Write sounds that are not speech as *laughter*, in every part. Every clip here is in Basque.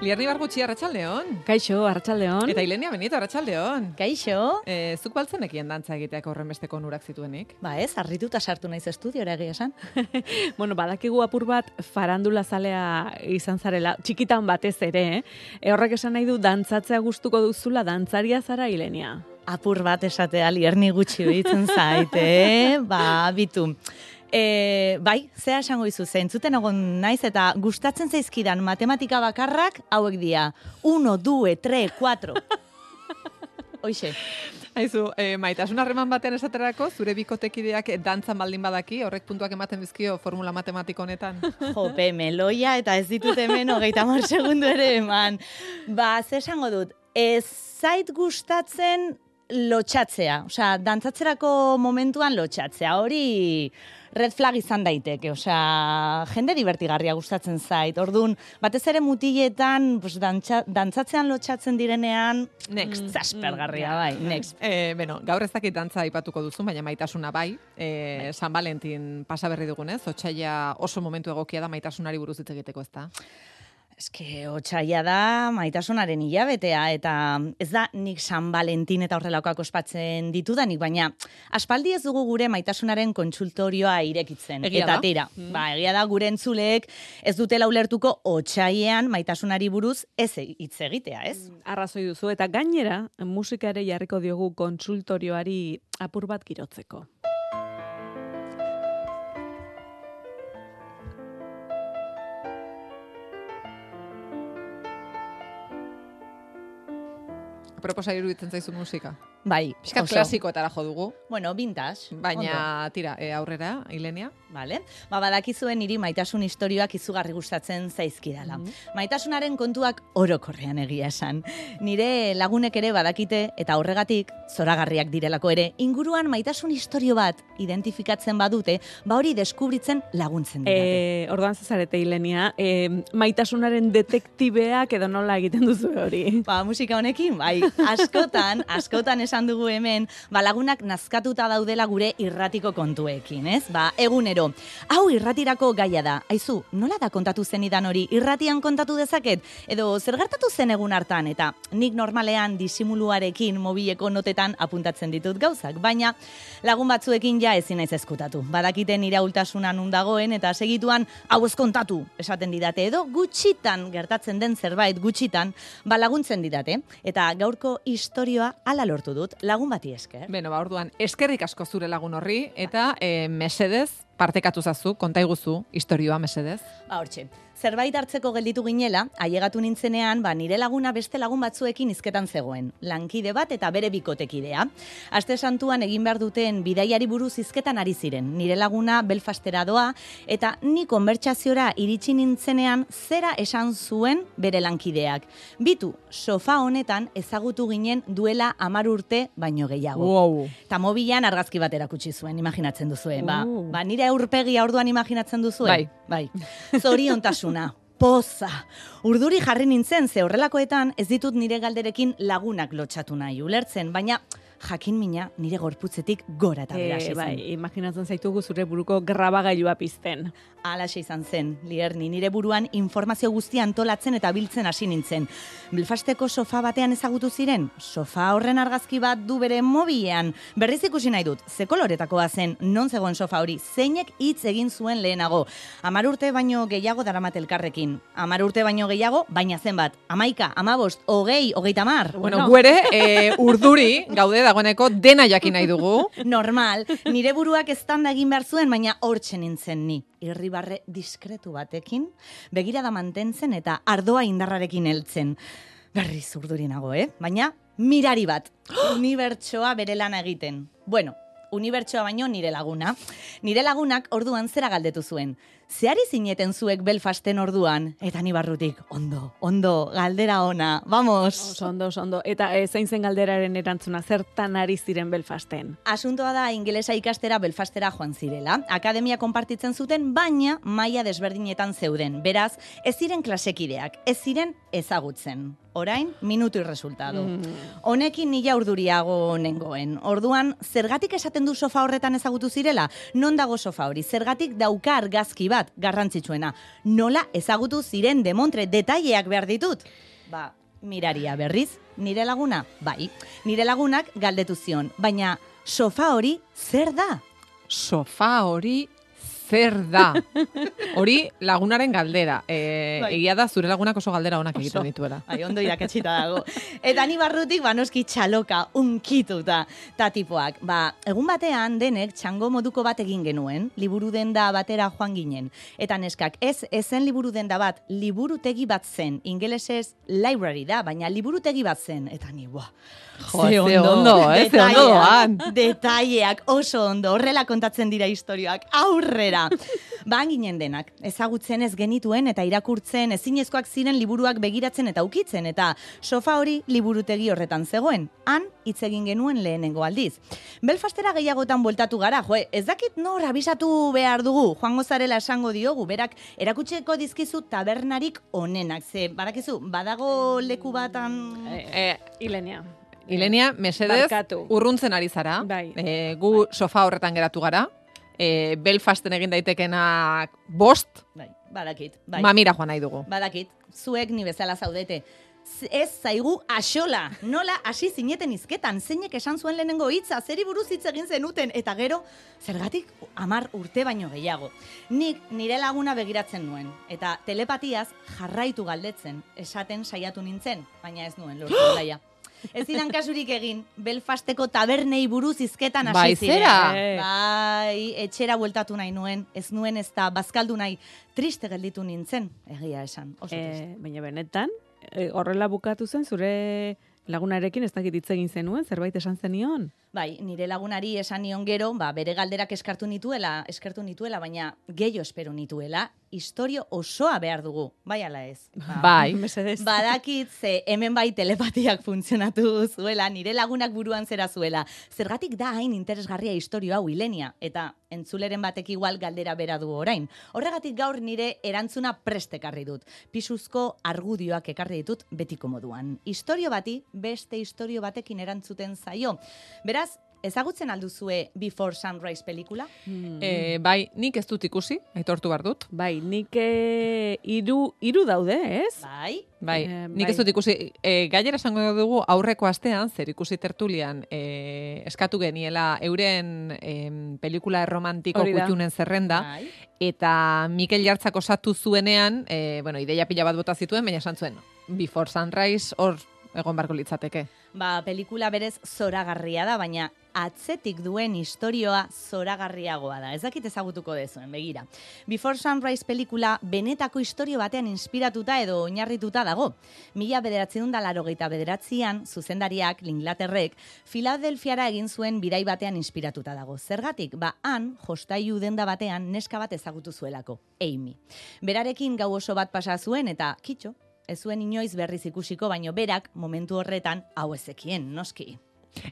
Liarni Barbutxi, Arratxaldeon. Kaixo, Arratxaldeon. Eta Ilenia Benito, Arratxaldeon. Kaixo. E, zuk baltzen ekien dantza egiteak horren besteko nurak zituenik? Ba ez, arrituta sartu naiz estudiora egia esan. *laughs* bueno, badakigu apur bat farandula zalea izan zarela, txikitan batez ere, eh? E, horrek esan nahi du dantzatzea gustuko duzula dantzaria zara Ilenia. Apur bat esatea lierni gutxi behitzen zaite, eh? ba, bitu. E, bai, zea esango izu, zeintzuten egon naiz eta gustatzen zaizkidan matematika bakarrak hauek dia. 1, 2, 3, 4. Hoixe. Aizu, e, maitasun harreman batean esaterako, zure bikotekideak dantzan baldin badaki, horrek puntuak ematen bizkio formula matematiko honetan. *laughs* Jope, meloia eta ez ditut hemen hogeita mar segundu ere eman. Ba, ze esango dut, ez zait gustatzen lotxatzea. Osea, dantzatzerako momentuan lotxatzea. Hori red flag izan daiteke. Osea, jende divertigarria gustatzen zait. Ordun batez ere mutiletan, pues, dantza, dantzatzean lotxatzen direnean, next, mm, zaspergarria, bai, next. E, bueno, gaur ez dakit dantza aipatuko duzu, baina maitasuna bai. E, San Valentin pasaberri dugunez, otxaila oso momentu egokia da maitasunari buruz hitz egiteko, ez da? Eske, otxaila da maitasunaren hilabetea, eta ez da nik San Valentin eta horrelakoak ospatzen ditudanik, baina aspaldi ez dugu gure maitasunaren kontsultorioa irekitzen. Egia eta da? tira, ba, egia da gure entzuleek ez dutela ulertuko otxailean maitasunari buruz ez hitz egitea, ez? Arrazoi duzu, eta gainera, musika ere jarriko diogu kontsultorioari apur bat girotzeko. Proposa iruditzen zaizu musika. Bai, oso. klasikoetara jo dugu, Bueno, vintage. baina tira, e, aurrera, Ilenia. Vale. Ba, badakizuen niri maitasun istorioak izugarri gustatzen zaizkidala. Maitasunaren kontuak orokorrean egia esan. Nire lagunek ere badakite eta horregatik zoragarriak direlako ere inguruan maitasun istorio bat identifikatzen badute, ba hori deskubritzen laguntzen didate. E, orduan zazarete Ilenia, e, maitasunaren detektibeak edo nola egiten duzu hori. Ba, musika honekin, bai, askotan, askotan esan dugu hemen, ba, lagunak nazkatuta daudela gure irratiko kontuekin, ez? Ba, egunero, hau irratirako gaia da, aizu, nola da kontatu zenidan hori, irratian kontatu dezaket, edo zer gertatu zen egun hartan, eta nik normalean disimuluarekin mobileko notetan apuntatzen ditut gauzak, baina lagun batzuekin ja ezin naiz eskutatu. Badakiten iraultasuna nun dagoen, eta segituan, hau ez kontatu, esaten didate, edo gutxitan gertatzen den zerbait gutxitan, ba laguntzen didate, eta gaurko istorioa ala lortu dut, lagun bati esker. Beno, ba, orduan, eskerrik asko zure lagun horri, eta e, mesedez, partekatu zazu, konta iguzu, istorioa mesedez. Ba, hortxe. Zerbait hartzeko gelditu ginela, ailegatu nintzenean, ba, nire laguna beste lagun batzuekin izketan zegoen. Lankide bat eta bere bikotekidea. Aste santuan egin behar duten bidaiari buruz izketan ari ziren. Nire laguna Belfastera doa, eta ni konbertsazioa iritsi nintzenean zera esan zuen bere lankideak. Bitu, sofa honetan ezagutu ginen duela amar urte baino gehiago. Wow. Eta mobilan argazki bat erakutsi zuen, imaginatzen duzue. Ba, ba, nire aurpegia orduan imaginatzen duzue. Bai. Bai. *laughs* Zoriontasuna. Poza. Urduri jarri nintzen, ze horrelakoetan ez ditut nire galderekin lagunak lotxatu nahi ulertzen, baina jakin mina nire gorputzetik gora eta bera E, zen. bai, imaginatzen zaitugu zure buruko grabagailua pizten. Alaxe izan zen, lierni, nire buruan informazio guztia antolatzen eta biltzen hasi nintzen. Belfasteko sofa batean ezagutu ziren, sofa horren argazki bat du bere mobilean. Berriz ikusi nahi dut, ze koloretakoa zen, non zegoen sofa hori, zeinek hitz egin zuen lehenago. Amar urte baino gehiago daramat elkarrekin. Amar urte baino gehiago, baina zenbat, amaika, amabost, hogei, hogeita mar. Bueno, guere, e, urduri, gaude dagoeneko dena jakin nahi dugu. *laughs* Normal, nire buruak eztanda egin behar zuen, baina hortxe nintzen ni. Irribarre diskretu batekin, begirada mantentzen eta ardoa indarrarekin heltzen. Berriz urduri nago, eh? Baina mirari bat, *gasps* unibertsoa bere lana egiten. Bueno, unibertsoa baino nire laguna. Nire lagunak orduan zera galdetu zuen. Zeari zineten zuek Belfasten orduan? Eta ni barrutik, ondo, ondo, galdera ona, vamos! Oso ondo, oso ondo. Eta e, zein zen galderaren erantzuna, zertan ari ziren Belfasten? Asuntoa da ingelesa ikastera Belfastera joan zirela. Akademia konpartitzen zuten, baina maila desberdinetan zeuden. Beraz, ez ziren klasekideak, ez ziren ezagutzen. Orain, minutu irresultado. Honekin nila urduriago nengoen. Orduan, zergatik esaten du sofa horretan ezagutu zirela? Non dago sofa hori? Zergatik dauka argazki bat? Bat, garrantzitsuena. Nola ezagutu ziren demontre detaileak behar ditut? Ba, miraria berriz, nire laguna? Bai, nire lagunak galdetu zion, baina sofa hori zer da? Sofa hori zer da? Hori lagunaren galdera. E, Bai. Egia da zure lagunak oso galdera onak Oso. egiten dituela. Bai, ondo irakatxita dago. Eta ni barrutik, ba, noski txaloka, unkituta, ta tipoak. Ba, egun batean denek txango moduko bat egin genuen, liburu denda batera joan ginen. Eta neskak, ez, ezen liburu denda bat, liburutegi bat zen, ingelesez library da, baina liburutegi bat zen. Eta ni, buah, Jo, ze ondo, eh, ze ondo doan. Detaileak oso ondo, horrela kontatzen dira historioak, aurrera. Ba, ginen denak, ezagutzen ez genituen eta irakurtzen ezinezkoak ziren liburuak begiratzen eta ukitzen, eta sofa hori liburutegi horretan zegoen. Han, hitz egin genuen lehenengo aldiz. Belfastera gehiagotan bueltatu gara, jo, ez dakit nor abisatu behar dugu, joango zarela esango diogu, berak erakutseko dizkizu tabernarik onenak, ze, barakizu, badago leku batan... E, Ilenia. Ilenia, mesedez, Barkatu. urruntzen ari zara. Bai. E, gu sofa horretan geratu gara. E, Belfasten egin daitekenak bost, Bai, badakit, bai. mamira joan nahi dugu. Badakit, zuek ni bezala zaudete. Ez zaigu axola, nola hasi zineten izketan, zeinek esan zuen lehenengo hitza, zeri buruz hitz egin zenuten, eta gero, zergatik amar urte baino gehiago. Nik nire laguna begiratzen nuen, eta telepatiaz jarraitu galdetzen, esaten saiatu nintzen, baina ez nuen lortu *gasps* laia. Ez zidan kasurik egin, Belfasteko tabernei buruz izketan hasi Bai, zera? Eh. Bai, etxera bueltatu nahi nuen, ez nuen ez da bazkaldu nahi, triste gelditu nintzen, egia esan, oso triste. E, baina benetan, e, horrela bukatu zen, zure lagunarekin ez dakit hitz egin zenuen, zerbait esan zenion? Bai, nire lagunari esan nion gero, ba, bere galderak eskartu nituela, eskertu nituela, baina gehiago espero nituela, historio osoa behar dugu, bai ala ez. Ba, Bai. *laughs* Mesedez. Badakit ze hemen bai telepatiak funtzionatu zuela, nire lagunak buruan zera zuela. Zergatik da hain interesgarria historio hau hilenia, eta entzuleren batek igual galdera bera du orain. Horregatik gaur nire erantzuna prest ekarri dut. Pisuzko argudioak ekarri ditut betiko moduan. Historio bati beste historio batekin erantzuten zaio. Beraz, ezagutzen alduzue Before Sunrise pelikula? E, bai, nik ez dut ikusi, aitortu behar dut. Bai, nik e, iru, iru daude, ez? Bai. Bai, Eh, nik bai. ez dut ikusi, e, gainera esango dugu aurreko astean, zer ikusi tertulian, e, eskatu geniela euren em, pelikula erromantiko kutxunen zerrenda, Bai. eta Mikel Jartzak osatu zuenean, e, bueno, ideia pila bat bota zituen, baina esan zuen, Before Sunrise hor egon barko litzateke. Ba, pelikula berez zoragarria da, baina atzetik duen historioa zoragarriagoa da. Ez dakit ezagutuko dezuen, begira. Before Sunrise pelikula benetako historio batean inspiratuta edo oinarrituta dago. Mila bederatzen da laro bederatzean, zuzendariak, Linglaterrek, Filadelfiara egin zuen bidai batean inspiratuta dago. Zergatik, ba, han, jostaiu denda batean, neska bat ezagutu zuelako, Amy. Berarekin gau oso bat pasa zuen eta, kitxo, ez zuen inoiz berriz ikusiko, baino berak momentu horretan hau ezekien, noski.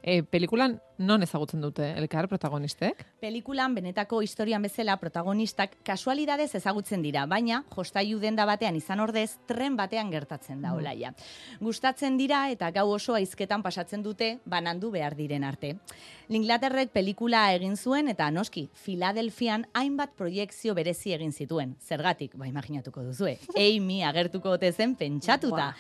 E, pelikulan non ezagutzen dute elkar protagonistek? Pelikulan benetako historian bezala protagonistak kasualidadez ezagutzen dira, baina jostaiu denda batean izan ordez tren batean gertatzen da olaia. Gustatzen dira eta gau oso aizketan pasatzen dute banandu behar diren arte. Linglaterrek pelikula egin zuen eta noski, Filadelfian hainbat proiekzio berezi egin zituen. Zergatik, ba imaginatuko duzue, *laughs* Amy agertuko ote zen pentsatuta.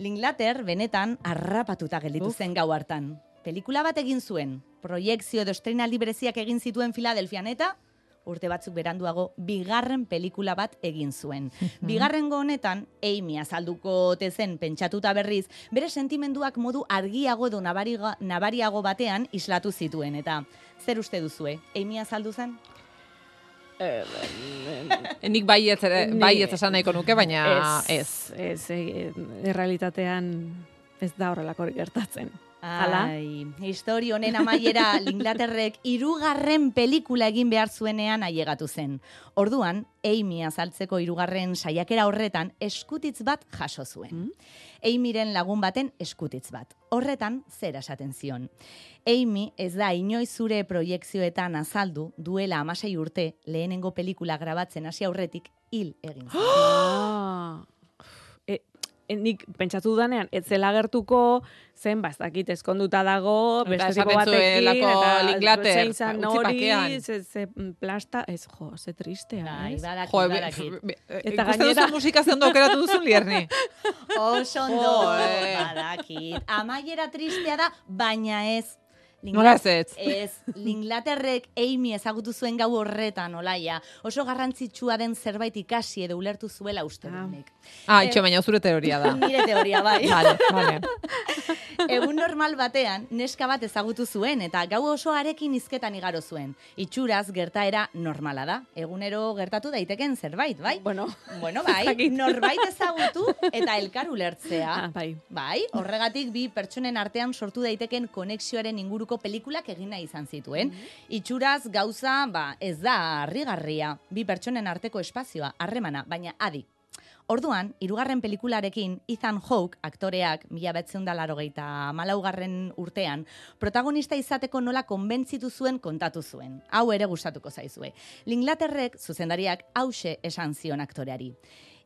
Linglater benetan harrapatuta gelditu zen gau hartan. Pelikula bat egin zuen, proiekzio edo estreinaldi bereziak egin zituen Filadelfian eta urte batzuk beranduago bigarren pelikula bat egin zuen. *laughs* Bigarrengo honetan, Amy azalduko ote zen pentsatuta berriz, bere sentimenduak modu argiago edo nabariago batean islatu zituen. Eta zer uste duzue, Amy azaldu zen? Eh, nik bai ez, ere- bai ez esan nahiko nuke, baina ez. Ez, ez, errealitatean ez da horrelakorik gertatzen. Hala? Ai, histori honen amaiera *laughs* Linglaterrek hirugarren pelikula egin behar zuenean ailegatu zen. Orduan, Amy azaltzeko hirugarren saiakera horretan eskutitz bat jaso zuen. Amyren lagun baten eskutitz bat. Horretan, zer esaten zion. Amy ez da inoiz zure proiekzioetan azaldu duela amasei urte lehenengo pelikula grabatzen hasi aurretik hil egin *gasps* nik pentsatu dudanean, ez zela gertuko, zen, ba, ez dakit, ezkonduta dago, beste tipo batekin, eta Linklater, zein zan utzi hori, pakean. ze, ze plasta, ez, jo, ze tristea, Bai, ez? badakit, Jo, badakit. Eta eta gainera- duzu musika ze ondo aukeratu duzun lierni. *laughs* Oso ondo, badakit. Amaiera tristea da, baina ez. Nola ez? Ez, Linglaterrek Amy ezagutu zuen gau horretan, olaia. Oso garrantzitsua den zerbait ikasi edo ulertu zuela uste Ah. Ah, itxo, baina zure teoria da. *laughs* Nire teoria, bai. Vale, vale. *laughs* Egun normal batean, neska bat ezagutu zuen eta gau osoarekin hizketan igaro zuen. Itxuraz gertaera normala da. Egunero gertatu daiteken zerbait, bai? Bueno, Bueno, bai, *laughs* norbait ezagutu eta elkar ulertzea. ah, bai. Bai, horregatik bi pertsonen artean sortu daiteken konexioaren inguruko pelikulak egin nahi izan zituen. Itxuraz gauza, ba, ez da harrigarria. Bi pertsonen arteko espazioa, harremana, baina adi. Orduan, hirugarren pelikularekin Ethan Hawke aktoreak mila betzen da larogeita malaugarren urtean, protagonista izateko nola konbentzitu zuen kontatu zuen. Hau ere gustatuko zaizue. Linglaterrek zuzendariak hause esan zion aktoreari.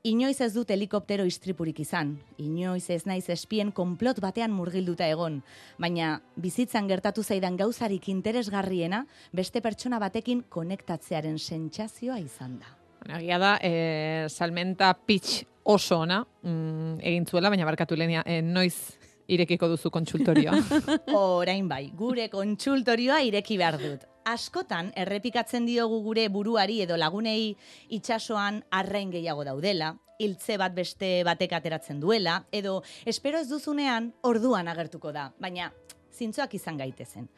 Inoiz ez dut helikoptero istripurik izan, inoiz ez naiz espien konplot batean murgilduta egon, baina bizitzan gertatu zaidan gauzarik interesgarriena beste pertsona batekin konektatzearen sentsazioa izan da. Bueno, Egia da, e, salmenta pitch oso ona mm, egin zuela, baina barkatu lenia, e, noiz irekiko duzu kontsultorioa. *laughs* Orain bai, gure kontsultorioa ireki behar dut. Askotan errepikatzen diogu gure buruari edo lagunei itsasoan arrain gehiago daudela, hiltze bat beste batek ateratzen duela, edo espero ez duzunean orduan agertuko da, baina zintzoak izan gaitezen.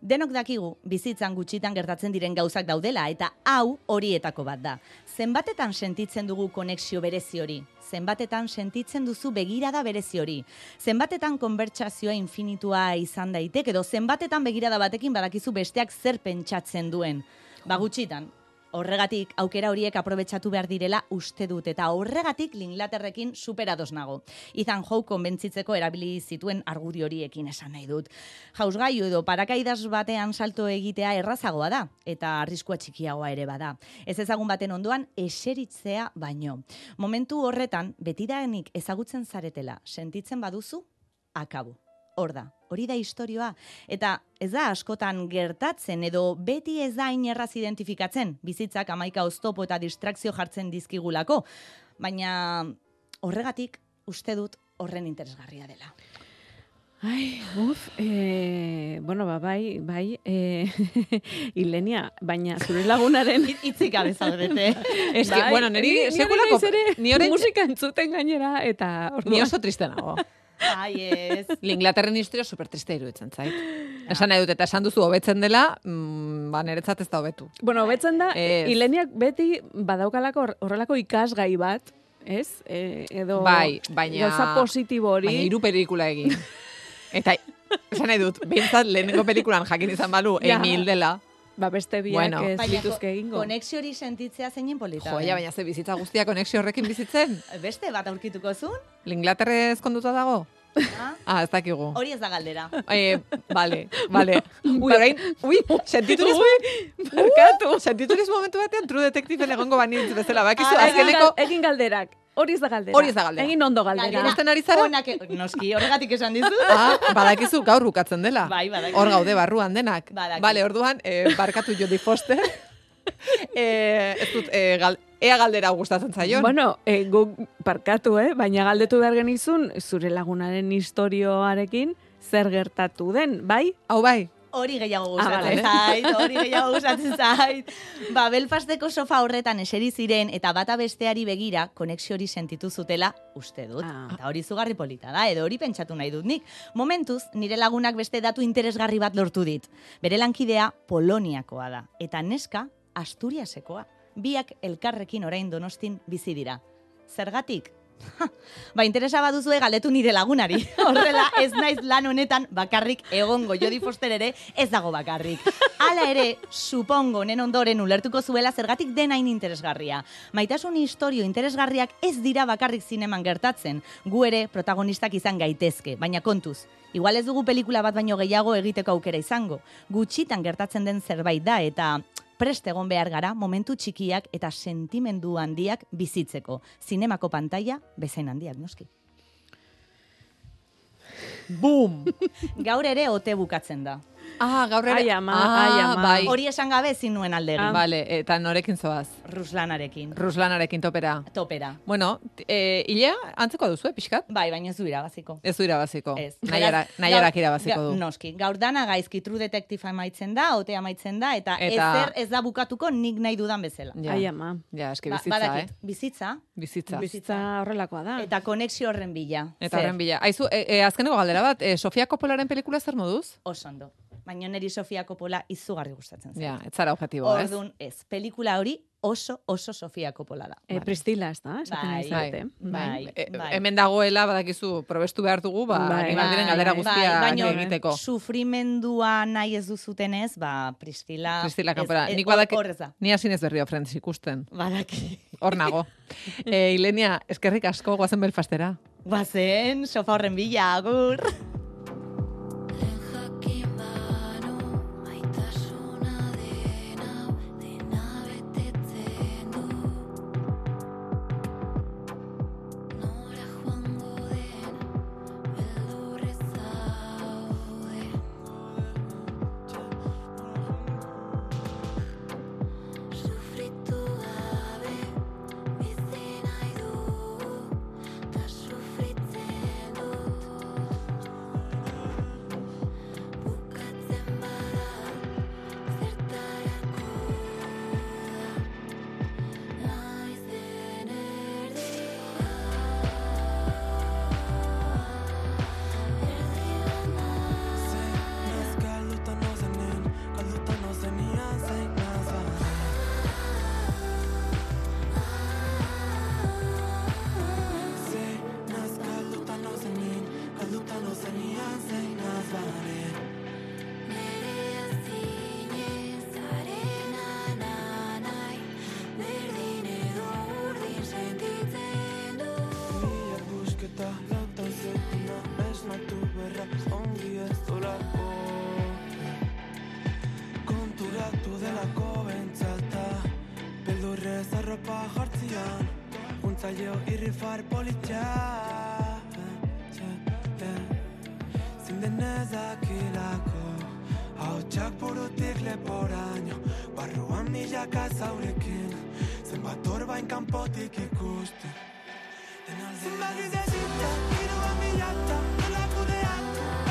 Denok dakigu, bizitzan gutxitan gertatzen diren gauzak daudela, eta hau horietako bat da. Zenbatetan sentitzen dugu konexio berezi hori? Zenbatetan sentitzen duzu begirada berezi hori? Zenbatetan konbertsazioa infinitua izan daiteke, edo zenbatetan begirada batekin badakizu besteak zer pentsatzen duen? Ba gutxitan, Horregatik, aukera horiek aprobetsatu behar direla uste dut, eta horregatik Linglaterrekin superados nago. Ethan Hawke konbentzitzeko erabili zituen argudio horiekin esan nahi dut. Jausgailu edo parakaidas batean salto egitea errazagoa da, eta arriskua txikiagoa ere bada. Ez ezagun baten ondoan, eseritzea baino. Momentu horretan, betidanik ezagutzen zaretela, sentitzen baduzu, akabu. Hor da, hori da istorioa. Eta ez da askotan gertatzen edo beti ez da hain erraz identifikatzen, bizitzak amaika oztopo eta distrakzio jartzen dizkigulako. Baina horregatik uste dut horren interesgarria dela. Ai, uf, e, bueno, ba, bai, bai, e, *laughs* Ilenia, baina zure lagunaren... *laughs* Itzik gabe zaudete. *laughs* Ez que, Bai, bueno, niri ni- ni sekulako... Ni musika entzuten gainera, eta... ni oso triste nago. Ai, ez. *laughs* Linglaterren historia super triste iruditzen zait. Esan nahi dut, eta esan duzu hobetzen dela, mm, ba, niretzat ez da hobetu. Bueno, betzen da, Ez. Ileniak beti badaukalako hor- horrelako ikasgai bat, ez? E, edo Bai, baina... gauza positibo hori. Baina hiru pelikula egin. *laughs* Eta, esan nahi dut, behintzat lehenengo pelikulan jakin izan balu, Ja. Emil dela. Ba, beste biak Bueno. ez Baina lituzke egingo. konexio hori sentitzea zeinen polita. Joia, baina ze bizitza guztia konexio horrekin bizitzen. *laughs* Beste bat aurkituko zun? Linglaterre ezkonduta dago? Ah? *laughs* Ah, ez dakigu. Hori ez da galdera. Eh, vale, vale. Ui, orain, ui, sentitu Barkatu. sentitu momentu batean True Detective egongo banitz bezala. Bakizu, Ah, azkeneko, egin galderak. Hori ez da galdera. Hori ez da galdera. Egin ondo galdera. Gainera, Ikusten ari zara? Onak, noski, horregatik esan dizut. *laughs* ah, badakizu gaur bukatzen dela. Bai, badakizu. Hor gaude barruan denak. Badakit. Vale, orduan, eh, barkatu Jodie Foster. *laughs* eh, ez dut, eh, gal, ea galdera gustatzen zaion. Bueno, e, guk parkatu, eh? baina galdetu behar genizun, zure lagunaren historioarekin zer gertatu den, bai? Hau bai, Hori gehiago Ah, gustatzen zait, hori gehiago gustatzen *laughs* zait. Ba, Belfasteko sofa horretan eseri ziren eta bata besteari begira konexio hori sentitu zutela uste dut. Ah. Eta hori zugarri polita da, edo hori pentsatu nahi dut nik. Momentuz, nire lagunak beste datu interesgarri bat lortu dit. Bere lankidea Poloniakoa da, eta neska Asturiasekoa. Biak elkarrekin orain donostin bizi dira. Zergatik? *laughs* Ba, interesa baduzue galdetu nire lagunari. *laughs* Horrela, ez naiz lan honetan bakarrik egongo Jodie Foster ere ez dago bakarrik. Hala ere, supongo nen ondoren ulertuko zuela zergatik denain interesgarria. Maitasun historio interesgarriak ez dira bakarrik zineman gertatzen. Gu ere protagonistak izan gaitezke, baina kontuz. Igual ez dugu pelikula bat baino gehiago egiteko aukera izango. Gutxitan gertatzen den zerbait da eta preste egon behar gara momentu txikiak eta sentimendu handiak bizitzeko. Zinemako pantaila bezain handiak, noski. Boom! *laughs* Gaur ere ote bukatzen da. Ah, gaur ere. Ai, ama, ah, ai, ama. Bai. Hori esan gabe ezin nuen alde egin. Vale, eta norekin zoaz? Ruslanarekin. Ruslanarekin topera. Topera. Bueno, e, ilea antzeko duzu, eh, pixkat? Bai, baina ez du irabaziko. Ez du irabaziko. Ez. Nahiarak gaur- irabaziko du. Noski, gaur dana gaizki True Detective amaitzen da, ote amaitzen da, eta, Eta- ezer ez da bukatuko nik nahi dudan bezala. Ja. Ai, ama. Ja, eski Ba- bizitza, badakit, eh? Bizitza, Bizitza. Bizitza horrelakoa da. eta konexio horren bila. Eta horren bila. Aizu, e, e, azkeneko galdera bat, e, Sofia Coppolaren pelikula zer moduz? Oso ondo. Baina neri Sofia Coppola izugarri gustatzen zen. Ja, ez zara objetibo, ez? Ordun ez, pelikula hori oso oso Sofia Coppola da. E, Pristila, ez da? Bai, bai. E, bai. Hemen dagoela, badakizu, probestu behar dugu, ba, Bai. diren galdera guztia baino, egiteko. Sufrimendua nahi ez duzutenez, ba. Kristila ez- Nik hor- badaki, hor ez da. ni hasi ez berrio Friends ikusten. Badaki. Hor nago. *laughs* e, Ilenia, eskerrik asko guazen Belfastera. Bazen, sofa horren bila, agur. Berra ongi ez dolako Konturatu delako bentsata Beldurrez arropa jartzian Untzaio irrifar politxa Zinden ezakilako Hau txak burutik leporaino Barruan milaka zaurekin Zenbat orbain kanpotik ikusten Tu You dit d'hésiter, il doit m'y attendre, la coulée à tout.